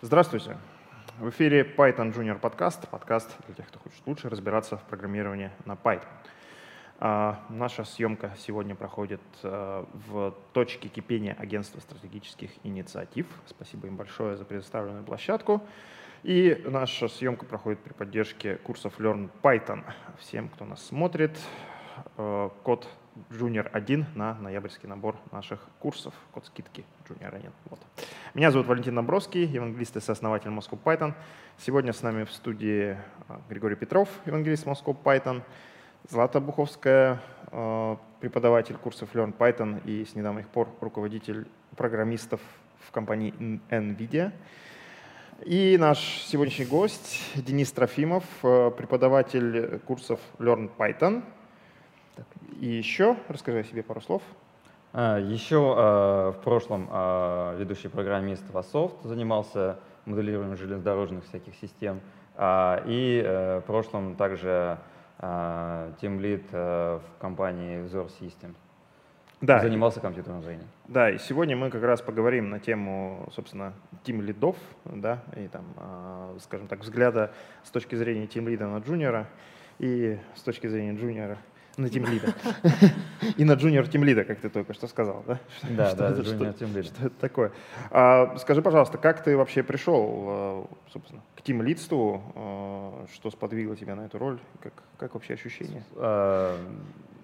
Здравствуйте. В эфире Python Junior подкаст, подкаст для тех, кто хочет лучше разбираться в программировании на Python. А, наша съемка сегодня проходит а, в точке кипения Агентства стратегических инициатив. Спасибо им большое за предоставленную площадку. И наша съемка проходит при поддержке курсов Learn Python. Всем, кто нас смотрит, код Junior 1 на ноябрьский набор наших курсов, код скидки Junior 1. Вот. Меня зовут Валентин Набровский, евангелист и сооснователь Moscow Python. Сегодня с нами в студии а, Григорий Петров, евангелист Moscow Python, Злата Буховская, а, преподаватель курсов Learn Python и с недавних пор руководитель программистов в компании NVIDIA. И наш сегодняшний гость Денис Трофимов, преподаватель курсов Learn Python, и еще расскажи о себе пару слов. А, еще а, в прошлом а, ведущий программист Васофт занимался моделированием железнодорожных всяких систем. И э, в прошлом также Team Lead э, в компании Vzor System. Да. Занимался компьютерным зрением. Да, и сегодня мы как раз поговорим на тему, собственно, тим лидов, да, и там, скажем так, взгляда с точки зрения тим лида на джуниора и с точки зрения джуниора на тимлида. И на джуниор тимлида, как ты только что сказал, да? Да, да, джуниор тимлида. Что это такое? А, скажи, пожалуйста, как ты вообще пришел, э, собственно, к тимлидству? Э, что сподвигло тебя на эту роль? Как, вообще ощущения? Э,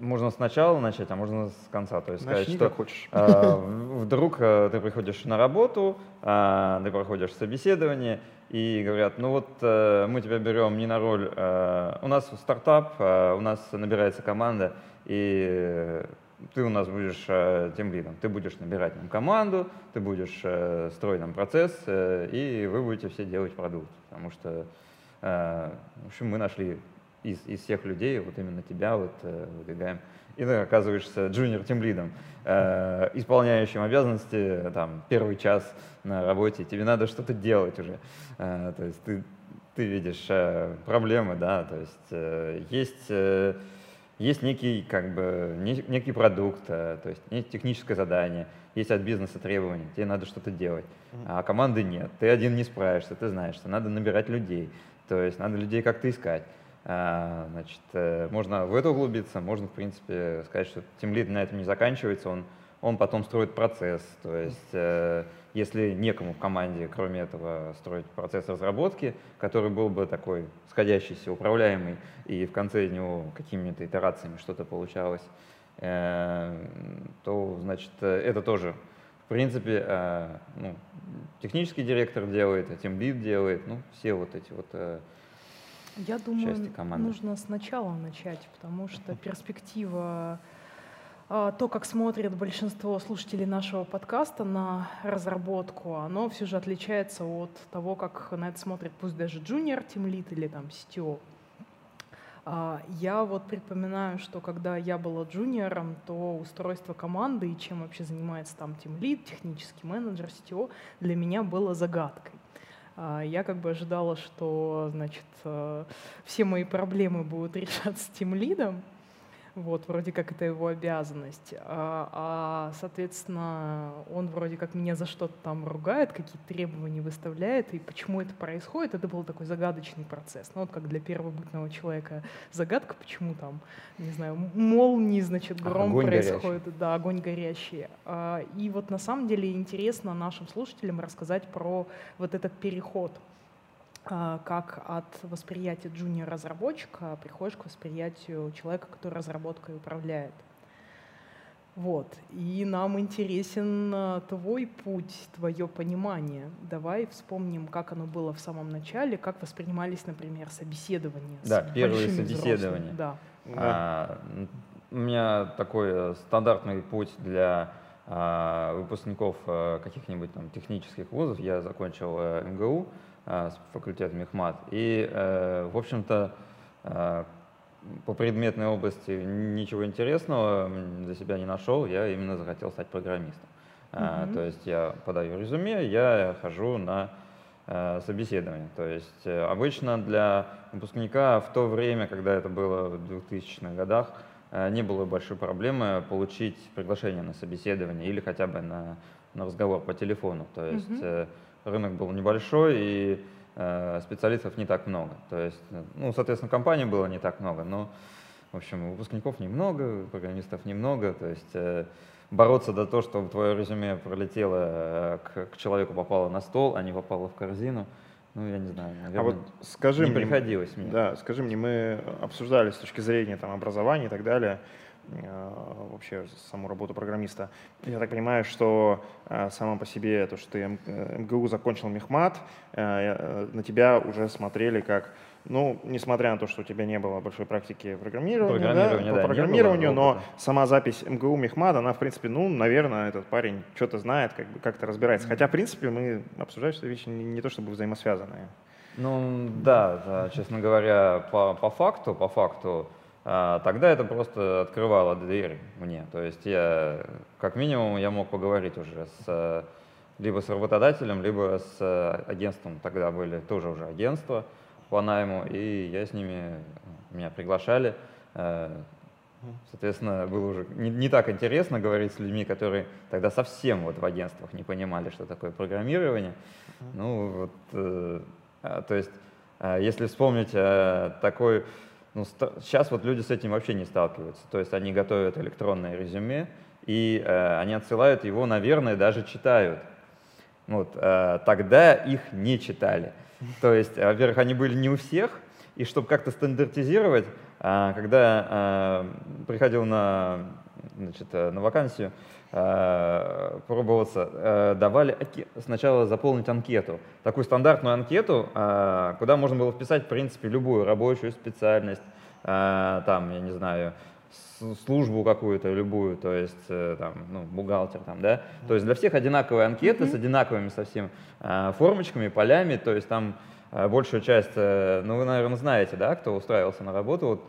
можно сначала начать, а можно с конца. То есть сказать, что хочешь. вдруг ты приходишь на работу, ты проходишь собеседование, и говорят, ну вот э, мы тебя берем не на роль, э, у нас стартап, э, у нас набирается команда, и ты у нас будешь э, тем лидом, ты будешь набирать нам команду, ты будешь э, строить нам процесс, э, и вы будете все делать продукт, потому что, э, в общем, мы нашли из, из всех людей, вот именно тебя вот э, выдвигаем и ты оказываешься джуниор тем лидом, э, исполняющим обязанности там первый час на работе, тебе надо что-то делать уже. Э, то есть ты, ты видишь э, проблемы, да, то есть э, есть, э, есть некий, как бы, не, некий продукт, э, то есть есть техническое задание, есть от бизнеса требования, тебе надо что-то делать, а команды нет, ты один не справишься, ты знаешь, что надо набирать людей, то есть надо людей как-то искать. А, значит, э, можно в это углубиться, можно, в принципе, сказать, что тимлид на этом не заканчивается, он, он потом строит процесс. То есть, э, если некому в команде, кроме этого, строить процесс разработки, который был бы такой сходящийся, управляемый, и в конце него какими-то итерациями что-то получалось, э, то, значит, это тоже, в принципе, ну, технический директор делает, а тимлид делает, ну, все вот эти вот я думаю, нужно сначала начать, потому что перспектива, а, то, как смотрит большинство слушателей нашего подкаста на разработку, оно все же отличается от того, как на это смотрит пусть даже team lead или там CTO. А, я вот припоминаю, что когда я была джуниором, то устройство команды и чем вообще занимается там Lead, технический менеджер, CTO, для меня было загадкой. А, я как бы ожидала, что, значит, э, все мои проблемы будут решаться тем лидом, вот, вроде как это его обязанность. А, а, соответственно, он вроде как меня за что-то там ругает, какие-то требования выставляет, и почему это происходит, это был такой загадочный процесс. Ну, вот как для первобытного человека загадка, почему там, не знаю, молнии, значит, гром огонь происходит, горящий. да, огонь горящий. А, и вот на самом деле интересно нашим слушателям рассказать про вот этот переход как от восприятия джуниор-разработчика приходишь к восприятию человека, который разработкой управляет. Вот. И нам интересен а, твой путь, твое понимание. Давай вспомним, как оно было в самом начале, как воспринимались, например, собеседования. Да, первые собеседования. Да. А, у меня такой э, стандартный путь для а, выпускников а, каких-нибудь там технических вузов. Я закончил а, МГУ, с факультетом Мехмат. И, э, в общем-то, э, по предметной области ничего интересного для себя не нашел, я именно захотел стать программистом. Mm-hmm. То есть я подаю резюме, я хожу на э, собеседование. То есть обычно для выпускника в то время, когда это было в 2000-х годах, не было большой проблемы получить приглашение на собеседование или хотя бы на, на разговор по телефону. То есть mm-hmm рынок был небольшой, и э, специалистов не так много. То есть, ну, соответственно, компаний было не так много, но, в общем, выпускников немного, программистов немного, то есть э, бороться до того, чтобы твое резюме пролетело, э, к, к человеку попало на стол, а не попало в корзину, ну, я не знаю, наверное, а вот скажи не мне, приходилось мне. Да, скажи мне, мы обсуждали с точки зрения там, образования и так далее, э, вообще саму работу программиста. Я так понимаю, что э, сама по себе то, что ты МГУ закончил Мехмат, на тебя уже смотрели как ну, несмотря на то, что у тебя не было большой практики программирования, программирование, да, по да, программированию, но сама запись МГУ Мехмад, она, в принципе, ну, наверное, этот парень что-то знает, как бы как-то разбирается. Хотя, в принципе, мы обсуждаем, что вещи не, не то чтобы взаимосвязанные. Ну, да, да честно говоря, по, по факту, по факту, а, тогда это просто открывало дверь мне. То есть я, как минимум, я мог поговорить уже с либо с работодателем, либо с агентством. Тогда были тоже уже агентства по найму, и я с ними, меня приглашали. Э, соответственно, было уже не, не так интересно говорить с людьми, которые тогда совсем вот в агентствах не понимали, что такое программирование. Ну, вот, э, а, то есть, э, если вспомнить э, такой, ну, сейчас вот люди с этим вообще не сталкиваются. То есть они готовят электронное резюме, и э, они отсылают его, наверное, даже читают. Вот, э, тогда их не читали. То есть, во-первых, они были не у всех, и чтобы как-то стандартизировать, а, когда а, приходил на, значит, на вакансию, пробоваться, давали сначала заполнить анкету. Такую стандартную анкету, куда можно было вписать, в принципе, любую рабочую специальность, там, я не знаю, службу какую-то любую, то есть э, там, ну, бухгалтер там, да, то есть для всех одинаковые анкеты mm-hmm. с одинаковыми совсем э, формочками, полями, то есть там э, большую часть, ну вы, наверное, знаете, да, кто устраивался на работу, вот,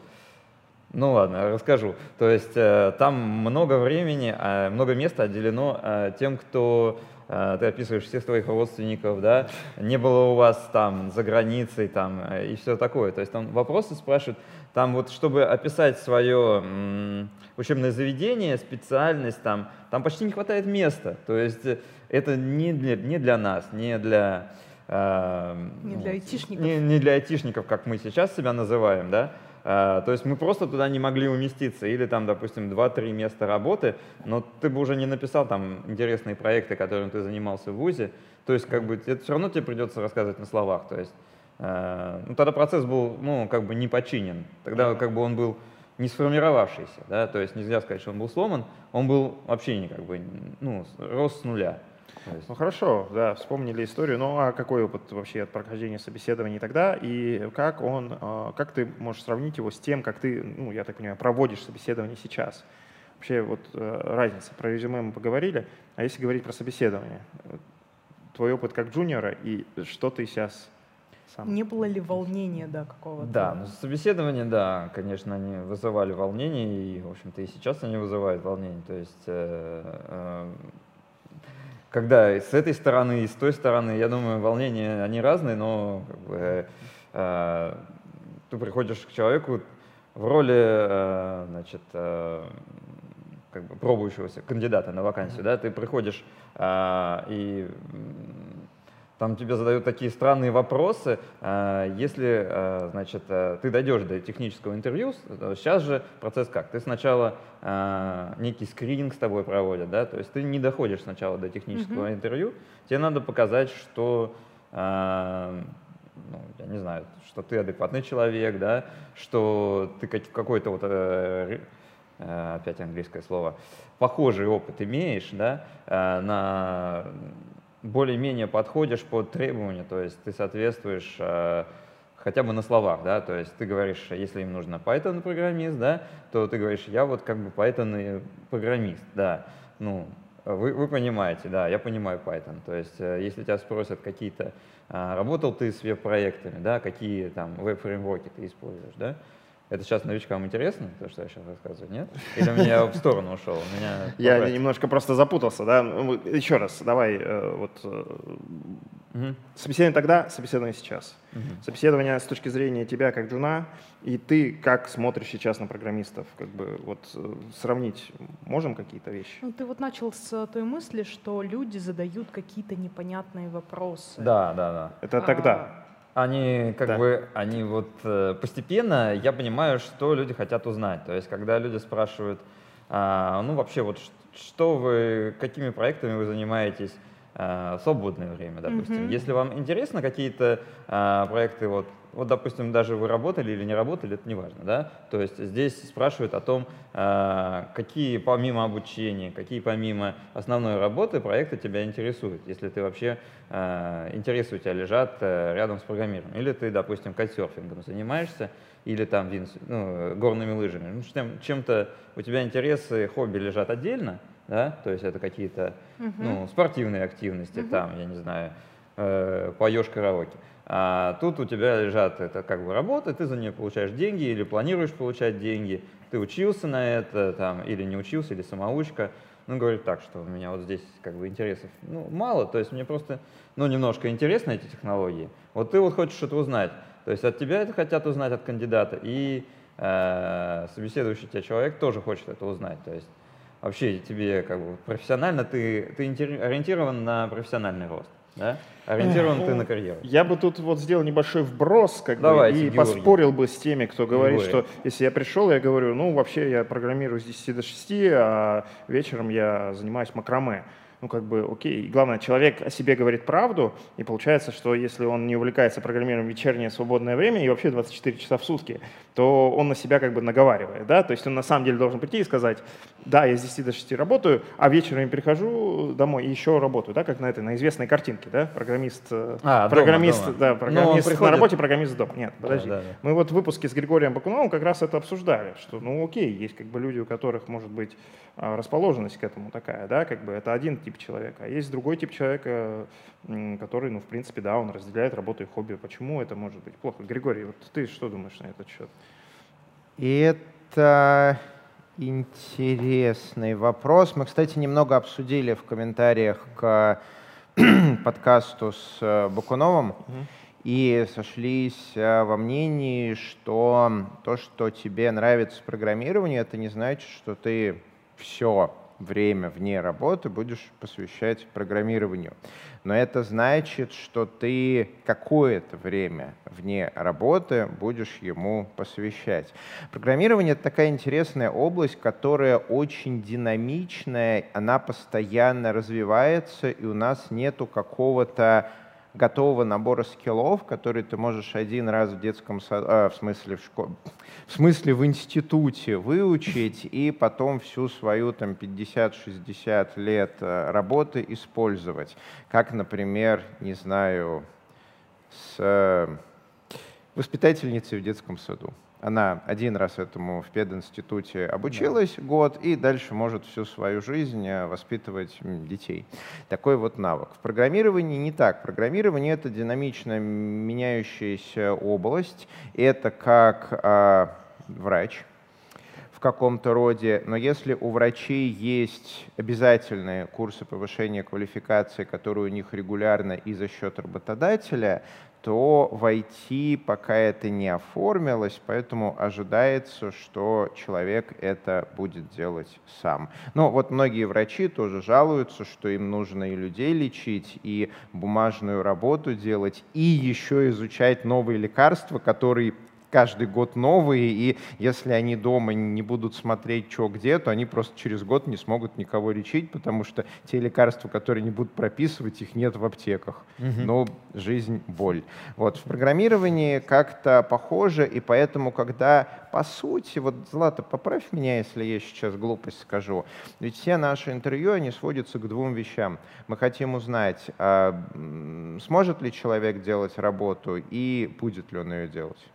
ну ладно, расскажу. То есть там много времени, много места отделено тем, кто ты описываешь всех твоих родственников, да, не было у вас там за границей там и все такое. То есть там вопросы спрашивают, там вот, чтобы описать свое учебное заведение, специальность, там, там почти не хватает места. То есть э, это не для, не для нас, не для... Э, не для айтишников. Не, не для айтишников, как мы сейчас себя называем, да. Uh, то есть мы просто туда не могли уместиться. Или там, допустим, 2-3 места работы, но ты бы уже не написал там интересные проекты, которыми ты занимался в ВУЗе. То есть как бы это все равно тебе придется рассказывать на словах. То есть Э, ну, тогда процесс был, ну, как бы не починен. Тогда как бы он был не сформировавшийся, да, то есть нельзя сказать, что он был сломан, он был вообще не как бы, ну, рос с нуля. Есть... Ну хорошо, да, вспомнили историю. Ну а какой опыт вообще от прохождения собеседований тогда и как он, э, как ты можешь сравнить его с тем, как ты, ну я так понимаю, проводишь собеседование сейчас? Вообще вот э, разница. Про резюме мы поговорили, а если говорить про собеседование, твой опыт как джуниора и что ты сейчас сам. Не было ли волнения, да, какого-то? Да, ну, собеседования, да, конечно, они вызывали волнение, и, в общем-то, и сейчас они вызывают волнение. То есть, э, э, когда с этой стороны и с той стороны, я думаю, волнения, они разные, но как бы, э, ты приходишь к человеку в роли, э, значит, э, как бы пробующегося кандидата на вакансию, да, ты приходишь э, и там тебе задают такие странные вопросы. А, если, а, значит, э, ты дойдешь до технического интервью, сейчас же процесс как? Ты сначала некий скрининг с тобой проводят, да, то есть ты не доходишь сначала до технического mm-hmm. интервью, тебе надо показать, что ну, я не знаю, что ты адекватный человек, да, что ты какой-то вот, э, э, опять английское слово, похожий опыт имеешь, да, на более-менее подходишь под требования, то есть ты соответствуешь э, хотя бы на словах, да, то есть ты говоришь, если им нужно Python программист, да, то ты говоришь, я вот как бы Python программист, да, ну, вы, вы понимаете, да, я понимаю Python, то есть э, если тебя спросят какие-то, э, работал ты с веб-проектами, да, какие там веб-фреймворки ты используешь, да, это сейчас новичкам интересно, то, что я сейчас рассказываю, нет? Или у меня в сторону ушел? Я немножко просто запутался, да? Ну, Еще раз, давай, э, вот, э, Угу. Собеседование тогда, собеседование сейчас. Угу. Собеседование с точки зрения тебя как джуна, и ты как смотришь сейчас на программистов, как бы вот э, сравнить можем какие-то вещи? Ну, ты вот начал с той мысли, что люди задают какие-то непонятные вопросы. Да, да, да. Это а... тогда. Они как да. бы, они вот э, постепенно, я понимаю, что люди хотят узнать. То есть, когда люди спрашивают, а, ну вообще вот что вы, какими проектами вы занимаетесь, э, свободное время, допустим. Mm-hmm. Если вам интересно какие-то э, проекты, вот, вот, допустим, даже вы работали или не работали, это не важно, да? То есть здесь спрашивают о том, э, какие помимо обучения, какие помимо основной работы проекты тебя интересуют, если ты вообще, э, интересы у тебя лежат э, рядом с программированием. Или ты, допустим, кайтсерфингом занимаешься, или там ну, горными лыжами. Ну, чем-то у тебя интересы, хобби лежат отдельно, да, то есть это какие-то uh-huh. ну, спортивные активности, uh-huh. там, я не знаю, поешь караоке. А тут у тебя лежат это как бы работа, ты за нее получаешь деньги или планируешь получать деньги, ты учился на это там или не учился, или самоучка. Ну, говорит так, что у меня вот здесь как бы интересов ну, мало, то есть мне просто, ну, немножко интересны эти технологии. Вот ты вот хочешь что-то узнать, то есть от тебя это хотят узнать, от кандидата, и э, собеседующий тебя человек тоже хочет это узнать. То есть вообще тебе как бы профессионально, ты, ты ориентирован на профессиональный рост. Да? Ориентирован ты на карьеру. Я бы тут вот сделал небольшой вброс как Давайте, бы, и Георгий. поспорил бы с теми, кто говорит, Георгий. что если я пришел, я говорю, ну вообще я программирую с 10 до 6, а вечером я занимаюсь макраме ну, как бы, окей. И главное, человек о себе говорит правду, и получается, что если он не увлекается программированием в вечернее свободное время и вообще 24 часа в сутки, то он на себя как бы наговаривает, да, то есть он на самом деле должен прийти и сказать, да, я с 10 до 6 работаю, а вечером я прихожу домой и еще работаю, да, как на этой, на известной картинке, да, программист, э, а, программист, дома, дома. да, программист приходит... на работе, программист дома. Нет, подожди. Да, да, да. Мы вот в выпуске с Григорием Бакуновым как раз это обсуждали, что, ну, окей, есть как бы люди, у которых может быть а, расположенность к этому такая, да, как бы это один тип человека, а есть другой тип человека, который, ну, в принципе, да, он разделяет работу и хобби. Почему это может быть плохо? Григорий, вот ты что думаешь на этот счет? Это интересный вопрос. Мы, кстати, немного обсудили в комментариях к подкасту с э, Бакуновым. Угу и сошлись э, во мнении, что то, что тебе нравится программирование, это не значит, что ты все время вне работы будешь посвящать программированию. Но это значит, что ты какое-то время вне работы будешь ему посвящать. Программирование — это такая интересная область, которая очень динамичная, она постоянно развивается, и у нас нету какого-то готового набора скиллов, которые ты можешь один раз в детском саду, а, в смысле в школе, в смысле в институте выучить и потом всю свою там 50-60 лет э, работы использовать. Как, например, не знаю, с э, воспитательницей в детском саду. Она один раз этому в пединституте обучилась да. год и дальше может всю свою жизнь э, воспитывать детей. Такой вот навык. В программировании не так. Программирование — это динамично меняющаяся область. Это как э, врач в каком-то роде, но если у врачей есть обязательные курсы повышения квалификации, которые у них регулярно и за счет работодателя, то в IT пока это не оформилось, поэтому ожидается, что человек это будет делать сам. Но вот многие врачи тоже жалуются, что им нужно и людей лечить, и бумажную работу делать, и еще изучать новые лекарства, которые каждый год новые, и если они дома не будут смотреть, что где, то они просто через год не смогут никого лечить, потому что те лекарства, которые не будут прописывать, их нет в аптеках. Угу. Но жизнь — боль. Вот. В программировании как-то похоже, и поэтому, когда по сути, вот, Злата, поправь меня, если я сейчас глупость скажу, ведь все наши интервью, они сводятся к двум вещам. Мы хотим узнать, а, сможет ли человек делать работу и будет ли он ее делать.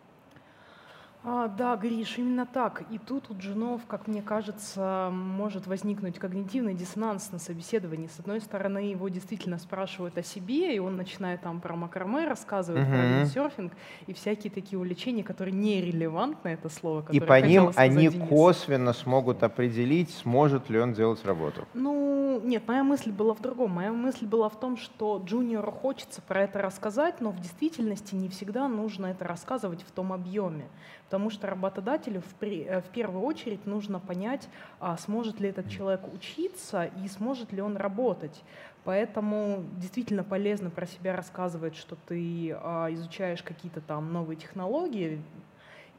А, да, Гриш, именно так. И тут у джунов, как мне кажется, может возникнуть когнитивный диссонанс на собеседовании. С одной стороны, его действительно спрашивают о себе, и он начинает там про макраме рассказывать, uh-huh. про виндсерфинг и всякие такие увлечения, которые нерелевантны, это слово, И по ним они Денис. косвенно смогут определить, сможет ли он делать работу. Ну, нет, моя мысль была в другом. Моя мысль была в том, что джуниору хочется про это рассказать, но в действительности не всегда нужно это рассказывать в том объеме. Потому что работодателю в, при, э, в первую очередь нужно понять, а сможет ли этот человек учиться и сможет ли он работать. Поэтому действительно полезно про себя рассказывать, что ты а, изучаешь какие-то там новые технологии,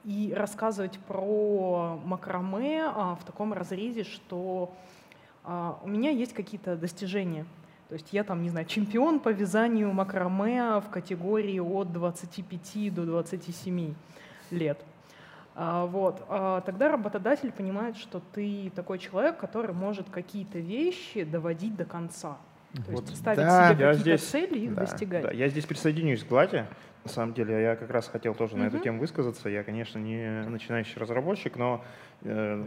и рассказывать про макраме а, в таком разрезе, что а, у меня есть какие-то достижения. То есть я там, не знаю, чемпион по вязанию макраме в категории от 25 до 27 лет. А, вот. А тогда работодатель понимает, что ты такой человек, который может какие-то вещи доводить до конца. То вот, есть ставить да, себе какие-то здесь, цели и их да, достигать. Да, я здесь присоединюсь к Гладе. На самом деле, я как раз хотел тоже на эту тему высказаться. Я, конечно, не начинающий разработчик, но э,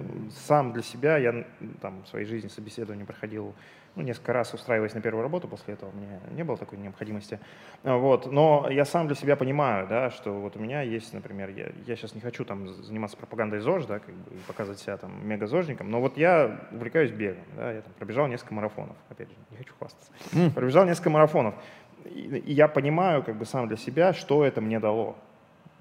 сам для себя я там, в своей жизни собеседование проходил ну, несколько раз устраиваясь на первую работу, после этого у меня не было такой необходимости. Вот. Но я сам для себя понимаю, да, что вот у меня есть, например, я, я сейчас не хочу там заниматься пропагандой ЗОЖ, да, как бы показывать себя там мега-зожником, но вот я увлекаюсь бегом, да, я там пробежал несколько марафонов, опять же, не хочу хвастаться, пробежал несколько марафонов, и, я понимаю как бы сам для себя, что это мне дало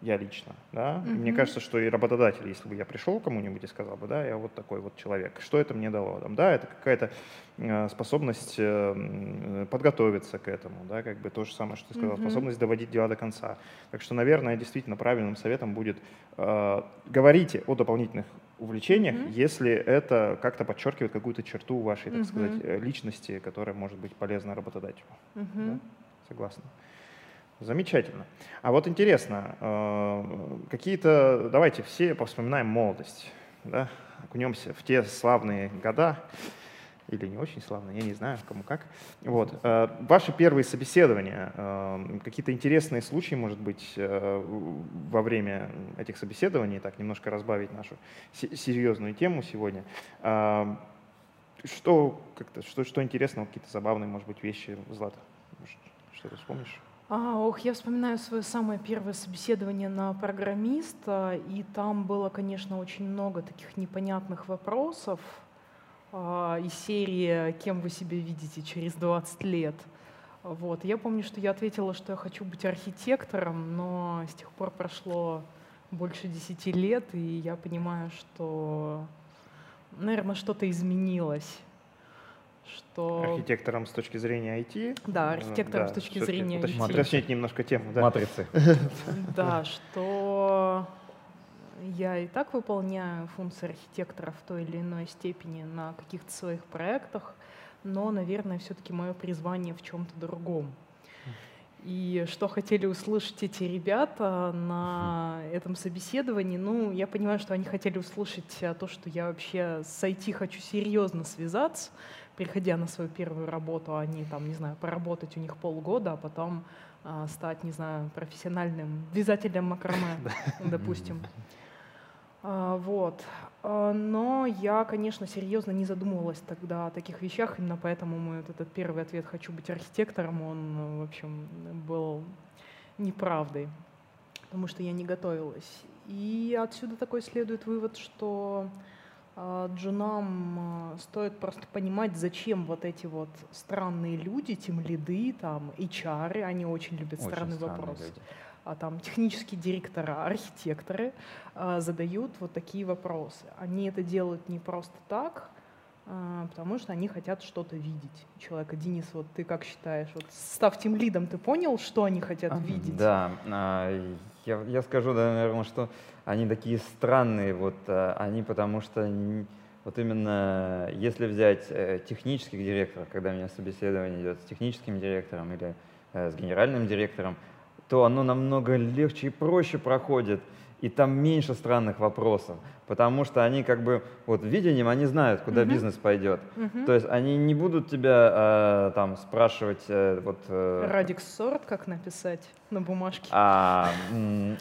я лично, да, mm-hmm. мне кажется, что и работодатель, если бы я пришел к кому-нибудь и сказал бы, да, я вот такой вот человек, что это мне дало, там, да, это какая-то э, способность э, подготовиться к этому, да, как бы то же самое, что ты сказал, mm-hmm. способность доводить дела до конца, так что, наверное, действительно правильным советом будет э, говорите о дополнительных увлечениях, mm-hmm. если это как-то подчеркивает какую-то черту вашей, так mm-hmm. сказать, э, личности, которая может быть полезна работодателю, mm-hmm. да? Согласна. Замечательно. А вот интересно, э, какие-то, давайте все повспоминаем молодость, да? окунемся в те славные года, или не очень славные, я не знаю, кому как. Вот. Э, ваши первые собеседования, э, какие-то интересные случаи, может быть, во время этих собеседований, так немножко разбавить нашу серьезную тему сегодня. Что, как-то, что, что интересного, какие-то забавные, может быть, вещи, Злата? Что ты вспомнишь? А, ох, я вспоминаю свое самое первое собеседование на программиста, и там было, конечно, очень много таких непонятных вопросов а, из серии «Кем вы себя видите через 20 лет?». Вот. Я помню, что я ответила, что я хочу быть архитектором, но с тех пор прошло больше 10 лет, и я понимаю, что, наверное, что-то изменилось что... Архитектором с точки зрения IT. Да, архитектором да, с точки зрения уточнить, IT. Уточнить немножко тему. Да. Матрицы. Да, что я и так выполняю функции архитектора в той или иной степени на каких-то своих проектах, но, наверное, все-таки мое призвание в чем-то другом. И что хотели услышать эти ребята на этом собеседовании? Ну, я понимаю, что они хотели услышать то, что я вообще с IT хочу серьезно связаться, приходя на свою первую работу, они там, не знаю, поработать у них полгода, а потом э, стать, не знаю, профессиональным вязателем макраме, допустим. А, вот. А, но я, конечно, серьезно не задумывалась тогда о таких вещах, именно поэтому мой вот этот первый ответ «хочу быть архитектором», он, в общем, был неправдой, потому что я не готовилась. И отсюда такой следует вывод, что а, джунам а, стоит просто понимать, зачем вот эти вот странные люди, тем лиды, там, HR, они очень любят очень странный вопрос. Люди. А там технические директоры, архитекторы а, задают вот такие вопросы. Они это делают не просто так, а, потому что они хотят что-то видеть человека. Денис, вот ты как считаешь, вот став тем лидом, ты понял, что они хотят видеть? Да, я, я скажу, да, наверное, что они такие странные, вот э, они потому что вот именно если взять э, технических директоров, когда у меня собеседование идет с техническим директором или э, с генеральным директором, то оно намного легче и проще проходит и там меньше странных вопросов, потому что они как бы вот видением они знают, куда uh-huh. бизнес пойдет. Uh-huh. То есть они не будут тебя э, там спрашивать э, вот. Э, Радикс сорт как написать на бумажке? А,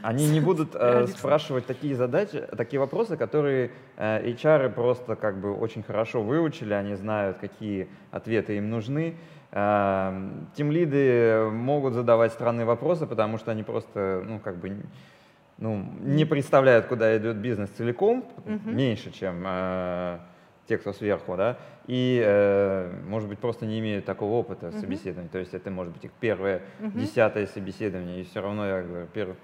они не будут э, спрашивать такие задачи, такие вопросы, которые э, HR просто как бы очень хорошо выучили, они знают, какие ответы им нужны. Э, тем лиды могут задавать странные вопросы, потому что они просто ну как бы ну, не представляют, куда идет бизнес целиком, угу. меньше, чем э, те, кто сверху, да, и, э, может быть, просто не имеют такого опыта uh-huh. собеседования. То есть это может быть их первое, uh-huh. десятое собеседование, и все равно, я говорю, первый,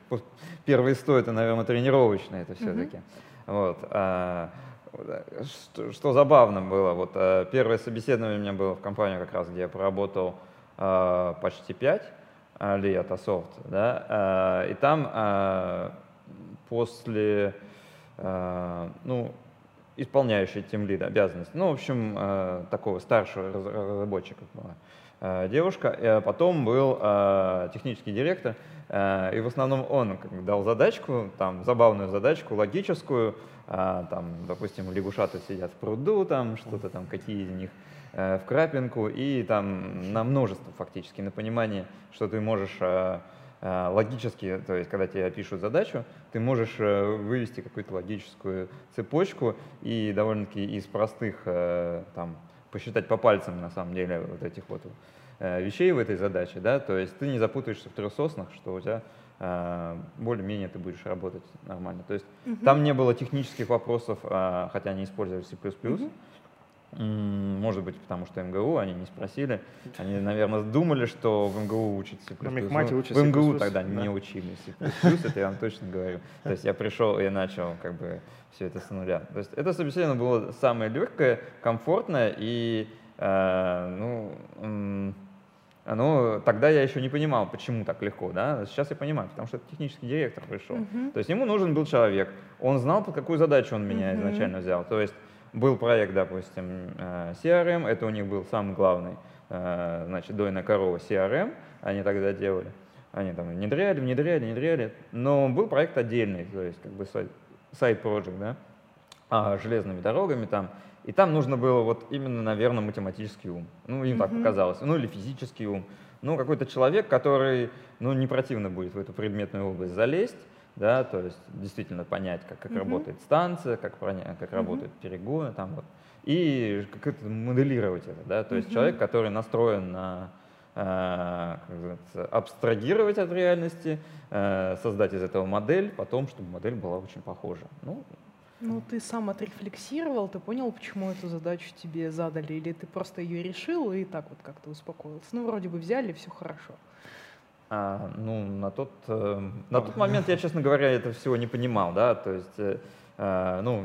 первые сто это, наверное, тренировочное это все-таки. Uh-huh. Вот. А, что, что забавно было, вот э, первое собеседование у меня было в компании как раз, где я проработал э, почти пять лет, Асофт, да, э, и там э, после, э, ну, исполняющий тем лида обязанности. Ну, в общем, э, такого старшего разработчика была э, девушка. Потом был э, технический директор, и в основном он дал задачку, там, забавную задачку, логическую, там, допустим, лягушаты сидят в пруду, там, что-то там, какие из них в крапинку, и там на множество фактически, на понимание, что ты можешь Э, логически, то есть когда тебе пишут задачу, ты можешь э, вывести какую-то логическую цепочку и довольно-таки из простых, э, там, посчитать по пальцам, на самом деле, вот этих вот вещей в этой задаче, да, то есть ты не запутаешься в трехсоснах, что у тебя более-менее ты будешь работать нормально. То есть угу. там не было технических вопросов, хотя они использовали C++, угу. Может быть, потому что МГУ, они не спросили. Они, наверное, думали, что в МГУ учатся. На мехмате ну, В МГУ тогда да. не учили C++, это я вам точно говорю. То есть я пришел и начал как бы все это с нуля. То есть это собеседование было самое легкое, комфортное и, э, ну, оно, тогда я еще не понимал, почему так легко, да, сейчас я понимаю, потому что это технический директор пришел. Uh-huh. То есть ему нужен был человек, он знал, под какую задачу он меня uh-huh. изначально взял. То есть был проект, допустим, э, CRM, это у них был самый главный, э, значит, дойная корова CRM, они тогда делали. Они там внедряли, внедряли, внедряли. Но был проект отдельный, то есть как бы сайт-проект, да, а, железными дорогами там. И там нужно было вот именно, наверное, математический ум. Ну, им mm-hmm. так показалось. Ну, или физический ум. Ну, какой-то человек, который, ну, не противно будет в эту предметную область залезть, да, то есть действительно понять, как, как mm-hmm. работает станция, как, как mm-hmm. работают перегоны, там вот, и как это моделировать это, да, то есть mm-hmm. человек, который настроен на э, абстрагировать от реальности, э, создать из этого модель, потом, чтобы модель была очень похожа. Ну, ну, ты сам отрефлексировал, ты понял, почему эту задачу тебе задали, или ты просто ее решил и так вот как-то успокоился? Ну, вроде бы взяли, все хорошо. А, ну, на тот, э, на тот момент я, честно говоря, это всего не понимал, да, то есть, э, э ну,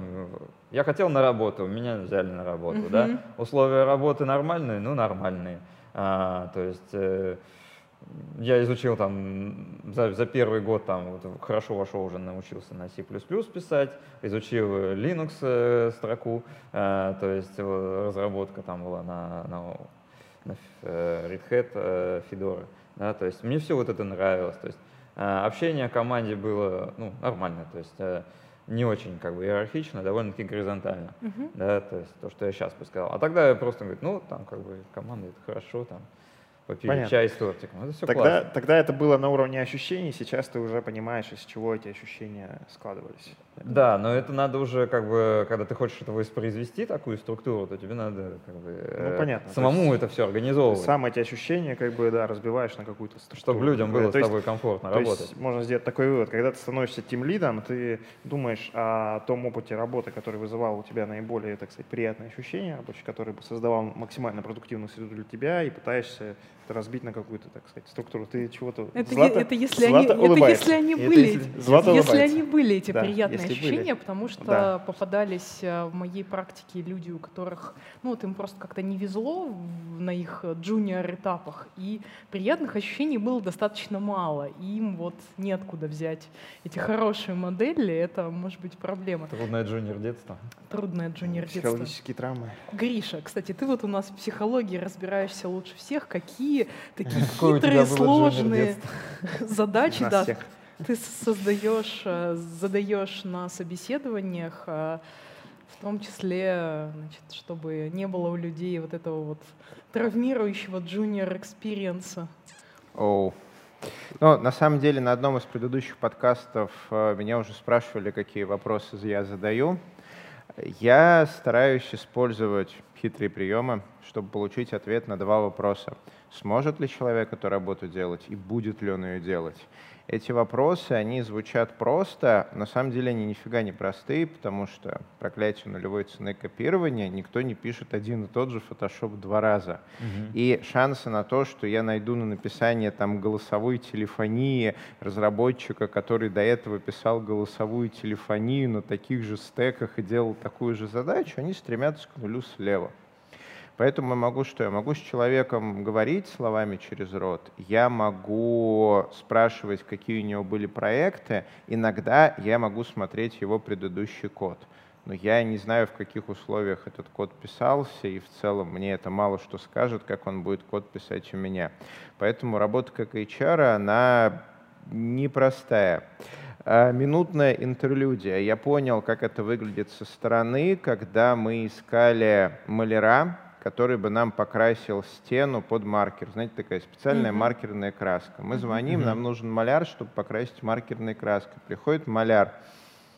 я хотел на работу, меня взяли на работу, да, условия работы нормальные, ну, нормальные, а, то есть э, я изучил там за, за первый год там вот, хорошо вошел уже научился на C++ писать, изучил Linux э, строку, э, то есть э, разработка там была на, на, на э, Red Hat э, Fedora. Да, то есть мне все вот это нравилось. То есть э, общение в команде было ну, нормально, то есть э, не очень как бы иерархично, довольно-таки горизонтально. Uh-huh. Да, то есть то, что я сейчас бы сказал. А тогда я просто говорю, ну, там как бы команда это хорошо, там попили Понятно. чай с тортиком. Это все тогда, классно. Тогда это было на уровне ощущений, сейчас ты уже понимаешь, из чего эти ощущения складывались. Да, но это надо уже, как бы, когда ты хочешь это воспроизвести, такую структуру, то тебе надо как бы, ну, э, понятно. самому есть, это все организовывать. Сам эти ощущения как бы, да, разбиваешь на какую-то структуру. Чтобы людям было то с тобой есть, комфортно то работать. Есть, можно сделать такой вывод. Когда ты становишься тим лидом, ты думаешь о том опыте работы, который вызывал у тебя наиболее, так сказать, приятные ощущения который бы создавал максимально продуктивную среду для тебя, и пытаешься разбить на какую-то, так сказать, структуру. Ты чего-то это, Злата, это, если Злата они, это если они были, это если, если они были эти да, приятные ощущения, были. потому что да. попадались э, в моей практике люди, у которых, ну вот им просто как-то не везло на их джуниор этапах, и приятных ощущений было достаточно мало, и им вот неоткуда взять эти хорошие модели, это может быть проблема. Трудное джуниор детство. Трудное джуниор детство. Психологические травмы. Гриша, кстати, ты вот у нас в психологии разбираешься лучше всех, какие такие, такие хитрые, сложные задачи, да, ты создаешь, э, задаешь на собеседованиях, э, в том числе, значит, чтобы не было у людей вот этого вот травмирующего junior experience а. Oh. Ну, на самом деле, на одном из предыдущих подкастов э, меня уже спрашивали, какие вопросы я задаю. Я стараюсь использовать хитрые приемы, чтобы получить ответ на два вопроса. Сможет ли человек эту работу делать и будет ли он ее делать? Эти вопросы, они звучат просто, на самом деле они нифига не простые, потому что проклятие нулевой цены копирования никто не пишет один и тот же Photoshop два раза. Угу. И шансы на то, что я найду на написание там голосовой телефонии разработчика, который до этого писал голосовую телефонию на таких же стеках и делал такую же задачу, они стремятся к нулю слева. Поэтому я могу что? Я могу с человеком говорить словами через рот, я могу спрашивать, какие у него были проекты, иногда я могу смотреть его предыдущий код. Но я не знаю, в каких условиях этот код писался, и в целом мне это мало что скажет, как он будет код писать у меня. Поэтому работа как HR, она непростая. А, минутная интерлюдия. Я понял, как это выглядит со стороны, когда мы искали маляра, который бы нам покрасил стену под маркер. Знаете, такая специальная mm-hmm. маркерная краска. Мы звоним, mm-hmm. нам нужен маляр, чтобы покрасить маркерной краской. Приходит маляр,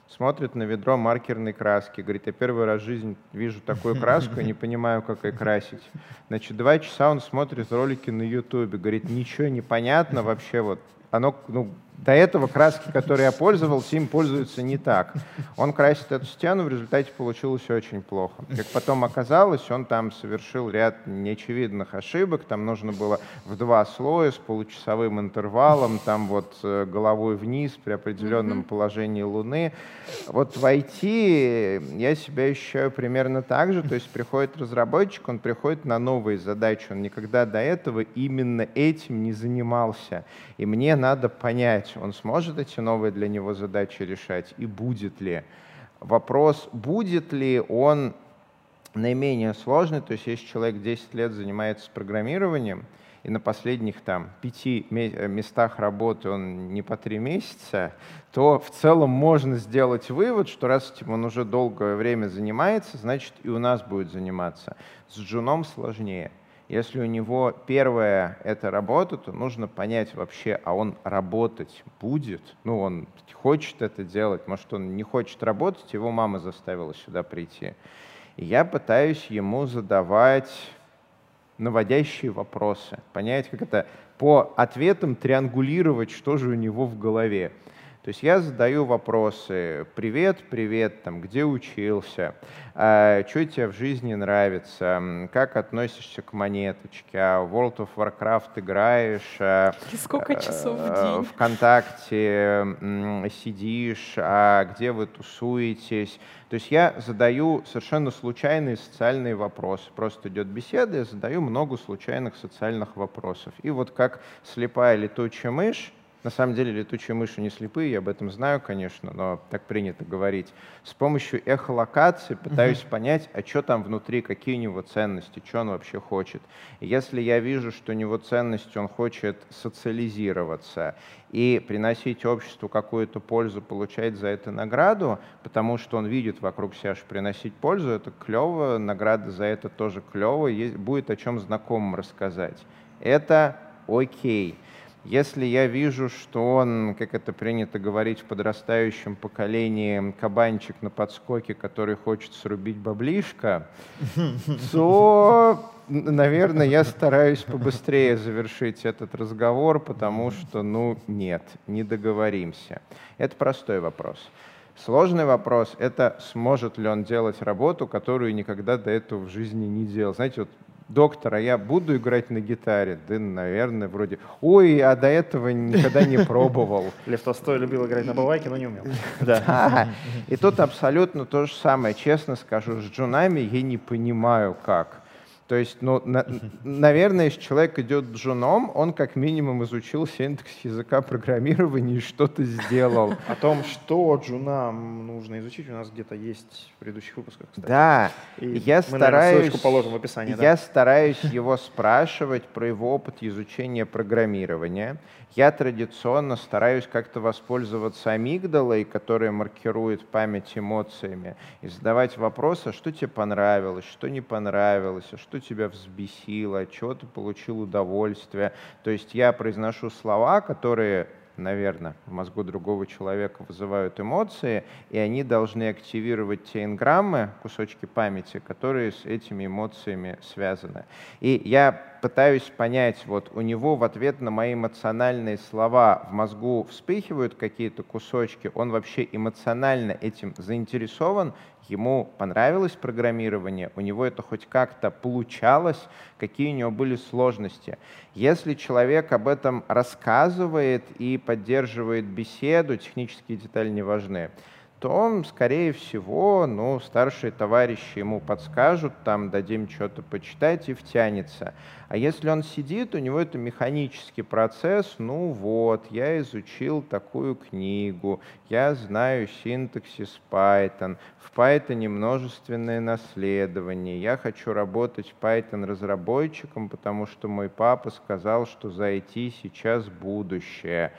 смотрит на ведро маркерной краски, говорит, я первый раз в жизни вижу такую краску, не понимаю, как ее красить. Значит, два часа он смотрит ролики на Ютубе, говорит, ничего не понятно вообще, вот оно, ну, до этого краски, которые я пользовался, им пользуются не так. Он красит эту стену, в результате получилось очень плохо. Как потом оказалось, он там совершил ряд неочевидных ошибок. Там нужно было в два слоя с получасовым интервалом, там вот э, головой вниз при определенном положении Луны. Вот в IT я себя ощущаю примерно так же. То есть приходит разработчик, он приходит на новые задачи. Он никогда до этого именно этим не занимался. И мне надо понять, он сможет эти новые для него задачи решать и будет ли. Вопрос, будет ли он наименее сложный, то есть если человек 10 лет занимается программированием, и на последних там пяти местах работы он не по три месяца, то в целом можно сделать вывод, что раз этим он уже долгое время занимается, значит и у нас будет заниматься. С джуном сложнее. Если у него первое — это работа, то нужно понять вообще, а он работать будет? Ну, он хочет это делать, может, он не хочет работать, его мама заставила сюда прийти. И я пытаюсь ему задавать наводящие вопросы, понять, как это по ответам триангулировать, что же у него в голове. То есть я задаю вопросы. Привет, привет, там, где учился, а, что тебе в жизни нравится, как относишься к монеточке, а в World of Warcraft играешь, а, сколько э, часов в день? ВКонтакте сидишь, а где вы тусуетесь. То есть я задаю совершенно случайные социальные вопросы. Просто идет беседа, я задаю много случайных социальных вопросов. И вот как слепая летучая мышь, на самом деле летучие мыши не слепые, я об этом знаю, конечно, но так принято говорить. С помощью эхолокации пытаюсь uh-huh. понять, а что там внутри, какие у него ценности, что он вообще хочет. И если я вижу, что у него ценности, он хочет социализироваться и приносить обществу какую-то пользу, получать за это награду, потому что он видит вокруг себя, что приносить пользу, это клево, награда за это тоже клево, есть, будет о чем знакомым рассказать. Это окей. Если я вижу, что он, как это принято говорить в подрастающем поколении, кабанчик на подскоке, который хочет срубить баблишко, то, наверное, я стараюсь побыстрее завершить этот разговор, потому что, ну, нет, не договоримся. Это простой вопрос. Сложный вопрос — это сможет ли он делать работу, которую никогда до этого в жизни не делал. Знаете, вот доктора, я буду играть на гитаре? Да, наверное, вроде. Ой, а до этого никогда не пробовал. Лев Толстой любил играть на балалайке, но не умел. Да. И тут абсолютно то же самое. Честно скажу, с джунами я не понимаю, как. То есть, ну, на, наверное, если человек идет джуном, он как минимум изучил синтекс языка программирования и что-то сделал. О том, что джунам нужно изучить, у нас где-то есть в предыдущих выпусках. Кстати. Да, и я мы, стараюсь, наверное, положим в описании. Я да. стараюсь его спрашивать про его опыт изучения программирования. Я традиционно стараюсь как-то воспользоваться амигдалой, которая маркирует память эмоциями, и задавать вопросы, что тебе понравилось, что не понравилось, а что тебя взбесило, чего ты получил удовольствие. То есть я произношу слова, которые наверное, в мозгу другого человека вызывают эмоции, и они должны активировать те инграммы, кусочки памяти, которые с этими эмоциями связаны. И я пытаюсь понять, вот у него в ответ на мои эмоциональные слова в мозгу вспыхивают какие-то кусочки, он вообще эмоционально этим заинтересован, ему понравилось программирование, у него это хоть как-то получалось, какие у него были сложности. Если человек об этом рассказывает и поддерживает беседу, технические детали не важны, то, скорее всего, ну, старшие товарищи ему подскажут, там дадим что-то почитать и втянется. А если он сидит, у него это механический процесс, ну вот, я изучил такую книгу, я знаю синтаксис Python, в Python множественное наследование, я хочу работать Python разработчиком, потому что мой папа сказал, что за IT сейчас будущее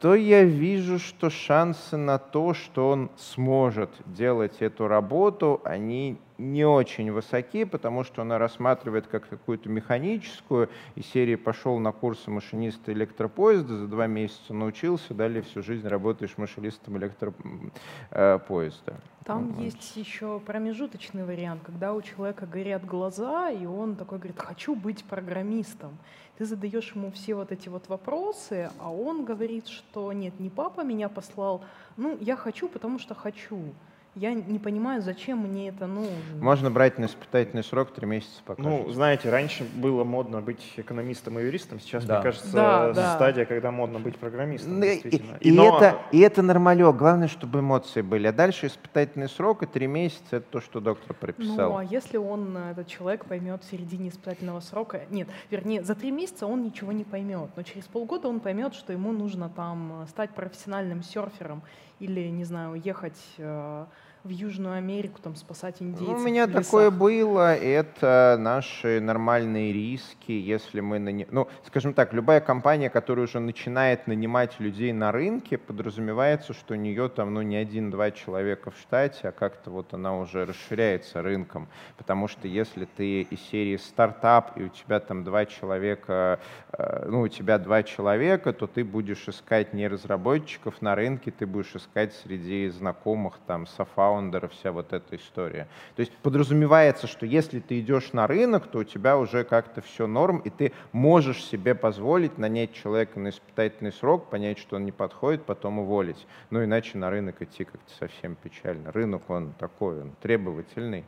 то я вижу, что шансы на то, что он сможет делать эту работу, они не очень высоки, потому что она рассматривает как какую-то механическую, и серии пошел на курсы машиниста электропоезда, за два месяца научился, далее всю жизнь работаешь машинистом электропоезда. Там вот. есть еще промежуточный вариант, когда у человека горят глаза, и он такой говорит, хочу быть программистом. Ты задаешь ему все вот эти вот вопросы, а он говорит, что нет, не папа меня послал, ну, я хочу, потому что хочу я не понимаю, зачем мне это нужно. Можно брать на испытательный срок три месяца пока. Ну, знаете, раньше было модно быть экономистом и юристом, сейчас, да. мне кажется, да, да. стадия, когда модно быть программистом. Ну, и, и, Но... это, и это нормалек, главное, чтобы эмоции были. А дальше испытательный срок и три месяца — это то, что доктор прописал. Ну, а если он, этот человек, поймет в середине испытательного срока, нет, вернее, за три месяца он ничего не поймет, но через полгода он поймет, что ему нужно там стать профессиональным серфером или, не знаю, ехать э, в Южную Америку, там, спасать индейцев. Ну, у меня такое было, это наши нормальные риски, если мы... Нани... Ну, скажем так, любая компания, которая уже начинает нанимать людей на рынке, подразумевается, что у нее там, ну, не один-два человека в штате, а как-то вот она уже расширяется рынком. Потому что если ты из серии стартап, и у тебя там два человека, э, ну, у тебя два человека, то ты будешь искать не разработчиков на рынке, ты будешь искать среди знакомых там Сафа фаундера, вся вот эта история. То есть подразумевается, что если ты идешь на рынок, то у тебя уже как-то все норм, и ты можешь себе позволить нанять человека на испытательный срок, понять, что он не подходит, потом уволить. Ну иначе на рынок идти как-то совсем печально. Рынок, он такой, он требовательный,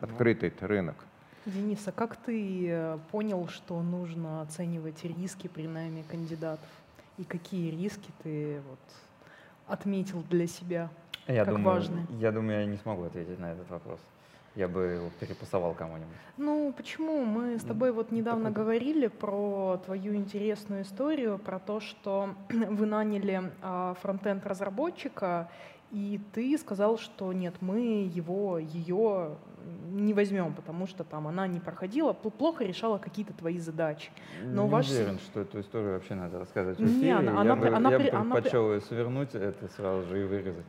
открытый рынок. Денис, а как ты э, понял, что нужно оценивать риски при найме кандидатов? И какие риски ты вот отметил для себя? Я как думаю, важные? Я думаю, я не смогу ответить на этот вопрос. Я бы его перепасовал кому-нибудь. Ну, почему? Мы с тобой вот недавно Такой... говорили про твою интересную историю, про то, что вы наняли а, фронтенд разработчика, и ты сказал, что нет, мы его, ее не возьмем, потому что там она не проходила, плохо решала какие-то твои задачи. Но не ваш... уверен, что эту историю вообще надо рассказывать в эфире. Не, она, я она, бы, она, я бы предпочел она... ее свернуть это сразу же и вырезать.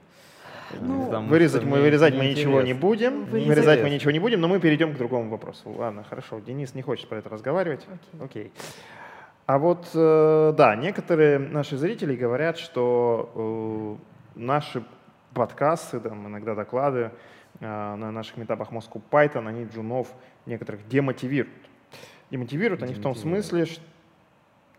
Ну, вырезать мы вырезать мы ничего не будем. Вырезать. вырезать мы ничего не будем, но мы перейдем к другому вопросу. Ладно, хорошо. Денис не хочет про это разговаривать. Окей. Okay. А вот, э, да, некоторые наши зрители говорят, что э, наши подкасты, там, иногда доклады э, на наших метапах Moscow Python, они джунов некоторых демотивируют. Демотивируют они в том смысле, что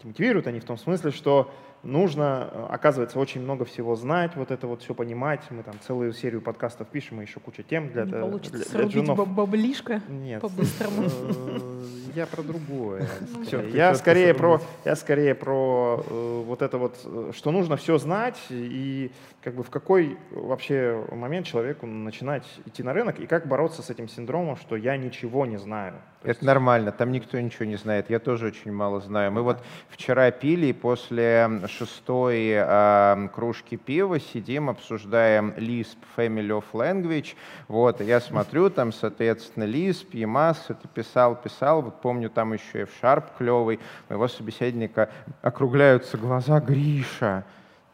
демотивируют они в том смысле, что нужно, э, оказывается, очень много всего знать, вот это вот все понимать. Мы там целую серию подкастов пишем, и еще куча тем для, Не для, получится для, для джунов. баблишко Нет, по-быстрому. Э, я про другое. Ну, я скорее про, я скорее про э, вот это вот, что нужно все знать и как бы в какой вообще момент человеку начинать идти на рынок и как бороться с этим синдромом, что я ничего не знаю. То это есть... нормально, там никто ничего не знает. Я тоже очень мало знаю. Мы вот вчера пили и после шестой э, кружки пива сидим, обсуждаем Lisp Family of Language. Вот, я смотрю, там, соответственно, Lisp, EMAS, это писал, писал. Вот помню, там еще и в Sharp клевый. Моего собеседника округляются глаза. Гриша,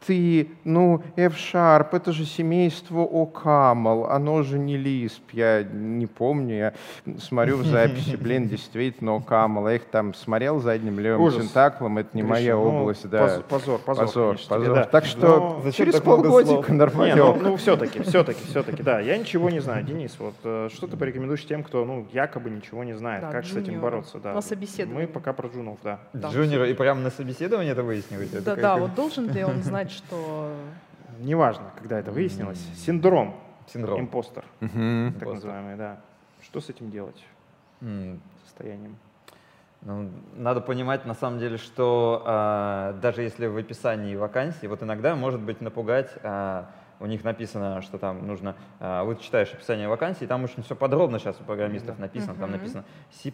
ты, ну, F-Sharp, это же семейство Окамал, оно же не Lisp, я не помню, я смотрю в записи, блин, действительно Окамал, я их там смотрел задним левым Ужас. синтаклом, это не Гриша, моя ну, область, да. Позор, позор, позор. позор. Да. Так что Но через полгодика нормально. Не, ну, ну все-таки, все-таки, все-таки, да, я ничего не знаю. Денис, вот э, что ты порекомендуешь тем, кто, ну, якобы ничего не знает, да, как джуниор. с этим бороться? Да. На собеседовании. Мы пока про джунов, да. да. Джуниора и прямо на собеседовании это выясниваете? Да, да, вот должен ли он знать, что... Неважно, когда это выяснилось. Синдром. Синдром. Импостер. Угу. Так называемый, да. Что с этим делать? Mm. Состоянием. Ну, надо понимать, на самом деле, что э, даже если в описании вакансии, вот иногда может быть напугать э, у них написано, что там нужно, а, вот читаешь описание вакансии, там очень все подробно сейчас у программистов написано, там написано C++,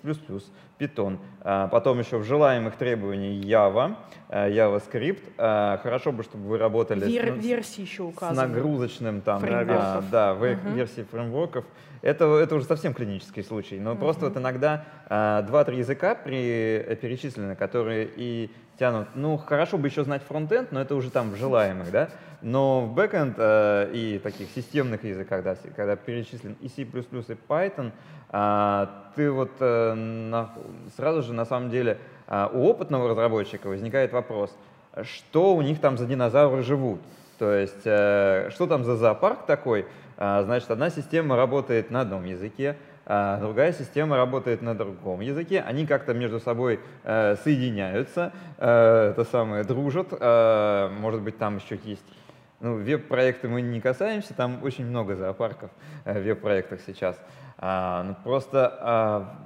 Python, а, потом еще в желаемых требованиях Java, а, JavaScript, хорошо бы, чтобы вы работали Вер, с, версии еще указаны. с нагрузочным там, фреймворков. да, uh версии фреймворков, это, это уже совсем клинический случай, но uh просто вот иногда два-три языка при, перечислены, которые и тянут, ну, хорошо бы еще знать фронтенд, но это уже там в желаемых, да, но в бэкэнд э, и таких системных языках, да, когда перечислен и C++, и Python, э, ты вот э, на, сразу же на самом деле э, у опытного разработчика возникает вопрос, что у них там за динозавры живут. То есть, э, что там за зоопарк такой? Э, значит, одна система работает на одном языке, а другая система работает на другом языке, они как-то между собой э, соединяются, э, это самое, дружат, э, может быть, там еще есть ну, веб-проекты мы не касаемся, там очень много зоопарков в веб-проектах сейчас. А, ну, просто а,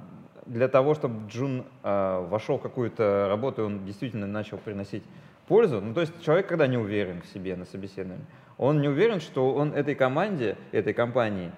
для того, чтобы Джун а, вошел в какую-то работу, он действительно начал приносить пользу, ну, то есть человек, когда не уверен в себе на собеседовании, он не уверен, что он этой команде, этой компании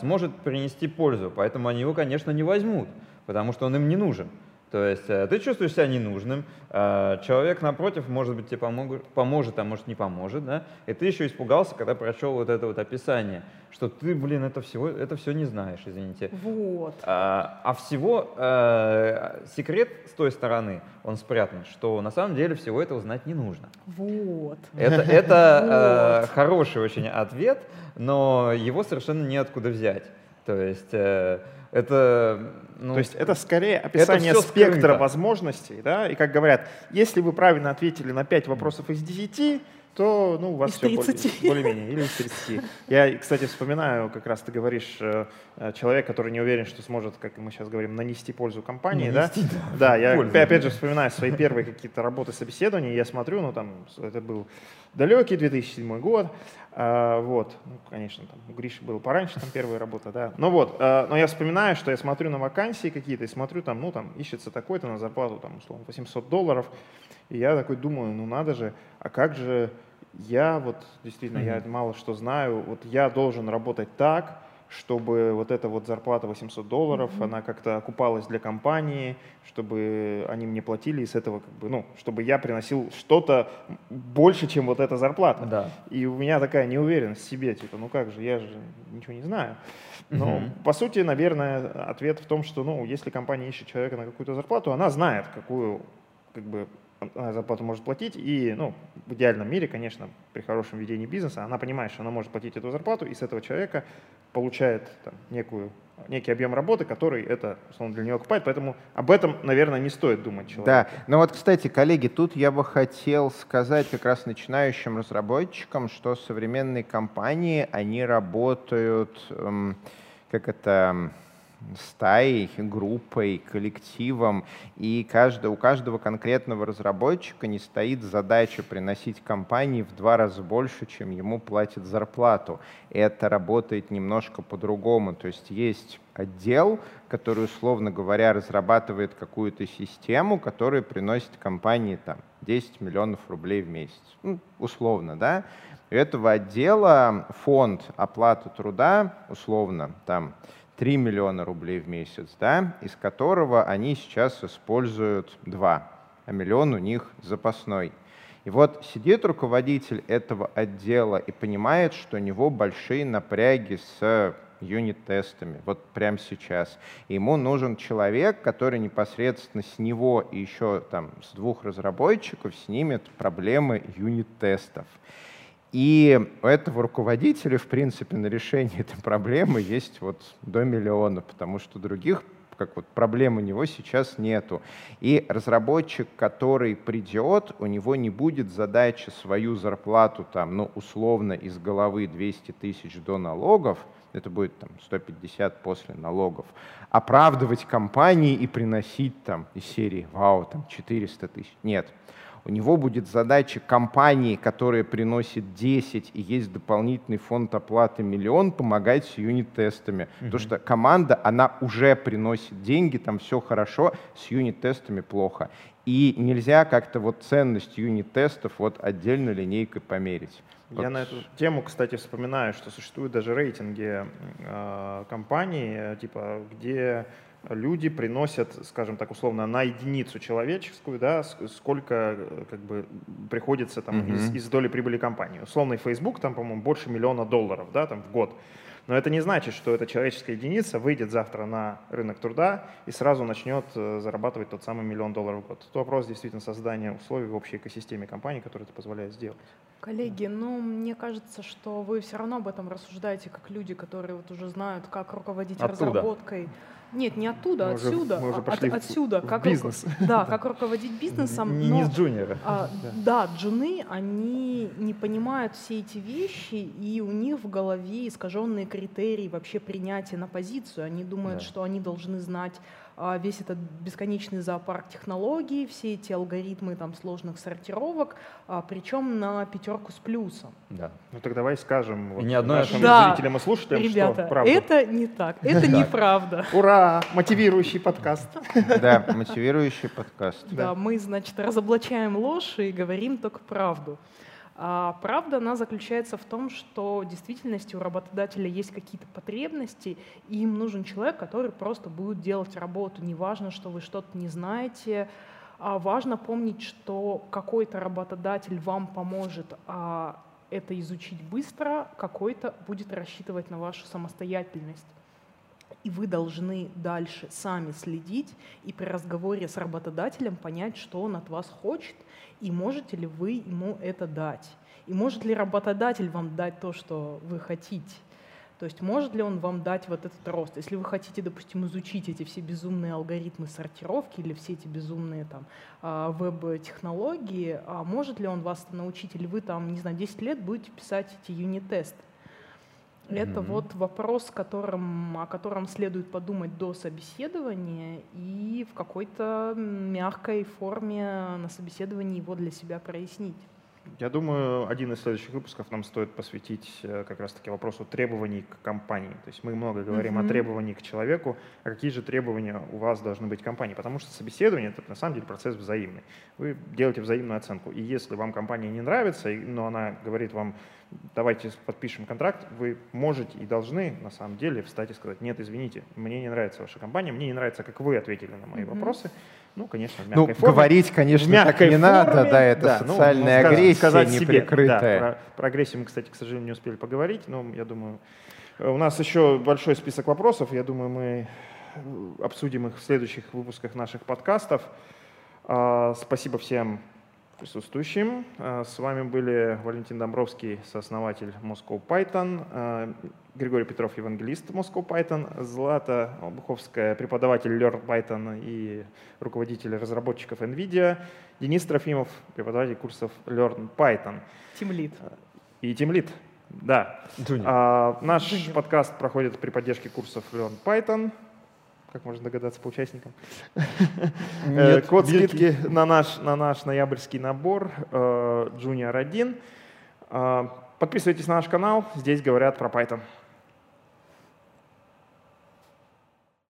сможет принести пользу, поэтому они его, конечно, не возьмут, потому что он им не нужен. То есть э, ты чувствуешь себя ненужным, э, человек напротив, может быть, тебе помог, поможет, а может не поможет, да? И ты еще испугался, когда прочел вот это вот описание, что ты, блин, это всего, это все не знаешь, извините. Вот. А, а всего э, секрет с той стороны, он спрятан, что на самом деле всего этого знать не нужно. Вот. Это, это вот. хороший очень ответ, но его совершенно неоткуда взять. То есть это, ну, То есть это скорее описание это спектра скрыто. возможностей, да, и как говорят, если вы правильно ответили на 5 вопросов из 10, то ну, у вас все более-менее, или из 30. Я, кстати, вспоминаю, как раз ты говоришь, э, э, человек, который не уверен, что сможет, как мы сейчас говорим, нанести пользу компании, нанести, да? Да, да я пользу. опять же вспоминаю свои первые какие-то работы собеседования, я смотрю, ну там, это был далекий 2007 год, вот, ну, конечно, там у Гриши было пораньше, там первая работа, да. Но вот, а, но я вспоминаю, что я смотрю на вакансии какие-то и смотрю там, ну там ищется такой-то на зарплату, там, условно, 800 долларов, и я такой думаю, ну надо же, а как же я вот, действительно, mm-hmm. я мало что знаю, вот я должен работать так, чтобы вот эта вот зарплата 800 долларов, mm-hmm. она как-то окупалась для компании, чтобы они мне платили, и с этого как бы, ну, чтобы я приносил что-то больше, чем вот эта зарплата. Да. И у меня такая неуверенность в себе, типа, ну как же, я же ничего не знаю. Но, mm-hmm. по сути, наверное, ответ в том, что, ну, если компания ищет человека на какую-то зарплату, она знает, какую, как бы, зарплату может платить, и ну, в идеальном мире, конечно, при хорошем ведении бизнеса, она понимает, что она может платить эту зарплату, и с этого человека получает там, некую, некий объем работы, который это, условно, для нее окупает, поэтому об этом, наверное, не стоит думать человеку. Да, но вот, кстати, коллеги, тут я бы хотел сказать как раз начинающим разработчикам, что современные компании, они работают, эм, как это стаей, группой, коллективом, и каждый, у каждого конкретного разработчика не стоит задача приносить компании в два раза больше, чем ему платят зарплату. Это работает немножко по-другому. То есть есть отдел, который, условно говоря, разрабатывает какую-то систему, которая приносит компании там, 10 миллионов рублей в месяц. Ну, условно, да? У этого отдела фонд оплаты труда, условно, там, 3 миллиона рублей в месяц, да, из которого они сейчас используют 2, а миллион у них запасной. И вот сидит руководитель этого отдела и понимает, что у него большие напряги с юнит-тестами, вот прямо сейчас. ему нужен человек, который непосредственно с него и еще там с двух разработчиков снимет проблемы юнит-тестов. И у этого руководителя, в принципе, на решение этой проблемы есть вот до миллиона, потому что других как вот проблем у него сейчас нету. И разработчик, который придет, у него не будет задачи свою зарплату там, ну, условно, из головы 200 тысяч до налогов, это будет там 150 после налогов, оправдывать компании и приносить там из серии «Вау, там 400 тысяч». Нет, у него будет задача компании, которая приносит 10 и есть дополнительный фонд оплаты миллион, помогать с юнит-тестами. Mm-hmm. Потому что команда, она уже приносит деньги, там все хорошо, с юнит-тестами плохо. И нельзя как-то вот ценность юнит-тестов вот отдельно линейкой померить. Я на эту тему, кстати, вспоминаю, что существуют даже рейтинги э, компаний, типа, где люди приносят, скажем так, условно, на единицу человеческую, да, сколько э, как бы приходится там mm-hmm. из, из доли прибыли компании. Условный Facebook там, по-моему, больше миллиона долларов, да, там в год. Но это не значит, что эта человеческая единица выйдет завтра на рынок труда и сразу начнет э, зарабатывать тот самый миллион долларов в год. Это вопрос действительно создания условий в общей экосистеме компании, который это позволяет сделать. Коллеги, ну, мне кажется, что вы все равно об этом рассуждаете как люди, которые вот уже знают, как руководить Оттуда. разработкой нет, не оттуда, мы отсюда. Уже, мы уже пошли от, отсюда. В как бизнес. Да, как руководить бизнесом. Не, но, не с джуниора. А, да. да, джуны, они не понимают все эти вещи, и у них в голове искаженные критерии вообще принятия на позицию. Они думают, да. что они должны знать а, весь этот бесконечный зоопарк технологий, все эти алгоритмы там, сложных сортировок, а, причем на пятерку с плюсом. Да. Ну так давай скажем вот, ни одной нашим да. зрителям и слушателям, Ребята, что правда. это не так, это неправда. Ура! Мотивирующий подкаст. Да, мотивирующий подкаст. Да, мы, значит, разоблачаем ложь и говорим только правду. А правда, она заключается в том, что в действительности у работодателя есть какие-то потребности, и им нужен человек, который просто будет делать работу. Неважно, что вы что-то не знаете, а важно помнить, что какой-то работодатель вам поможет а, это изучить быстро, какой-то будет рассчитывать на вашу самостоятельность. И вы должны дальше сами следить и при разговоре с работодателем понять, что он от вас хочет – и можете ли вы ему это дать? И может ли работодатель вам дать то, что вы хотите? То есть может ли он вам дать вот этот рост? Если вы хотите, допустим, изучить эти все безумные алгоритмы сортировки или все эти безумные там а, веб-технологии, а может ли он вас научить? Или вы там, не знаю, 10 лет будете писать эти юнит-тесты? Это mm-hmm. вот вопрос, которым, о котором следует подумать до собеседования и в какой-то мягкой форме на собеседовании его для себя прояснить. Я думаю, один из следующих выпусков нам стоит посвятить э, как раз-таки вопросу требований к компании. То есть мы много говорим mm-hmm. о требовании к человеку, а какие же требования у вас должны быть к компании? Потому что собеседование — это на самом деле процесс взаимный. Вы делаете взаимную оценку. И если вам компания не нравится, но она говорит вам, давайте подпишем контракт, вы можете и должны на самом деле встать и сказать, нет, извините, мне не нравится ваша компания, мне не нравится, как вы ответили на мои mm-hmm. вопросы, ну, конечно, в мягкой ну, форме. говорить, конечно, так не форме, надо, да, это да, ну, социальная ну, агрессия сказать неприкрытая. Себе, да, про, про агрессию мы, кстати, к сожалению, не успели поговорить, но я думаю, у нас еще большой список вопросов, я думаю, мы обсудим их в следующих выпусках наших подкастов. А, спасибо всем присутствующим. А, с вами были Валентин Домбровский, сооснователь Moscow Python, а, Григорий Петров, евангелист Moscow Python, Злата Буховская, преподаватель Learn Python и руководитель разработчиков NVIDIA, Денис Трофимов, преподаватель курсов Learn Python. Тимлит. И Тимлит, да. А, наш Junior. подкаст проходит при поддержке курсов Learn Python как можно догадаться по участникам. Нет, Код скидки на наш, на наш ноябрьский набор э, Junior 1. Э, подписывайтесь на наш канал, здесь говорят про Python.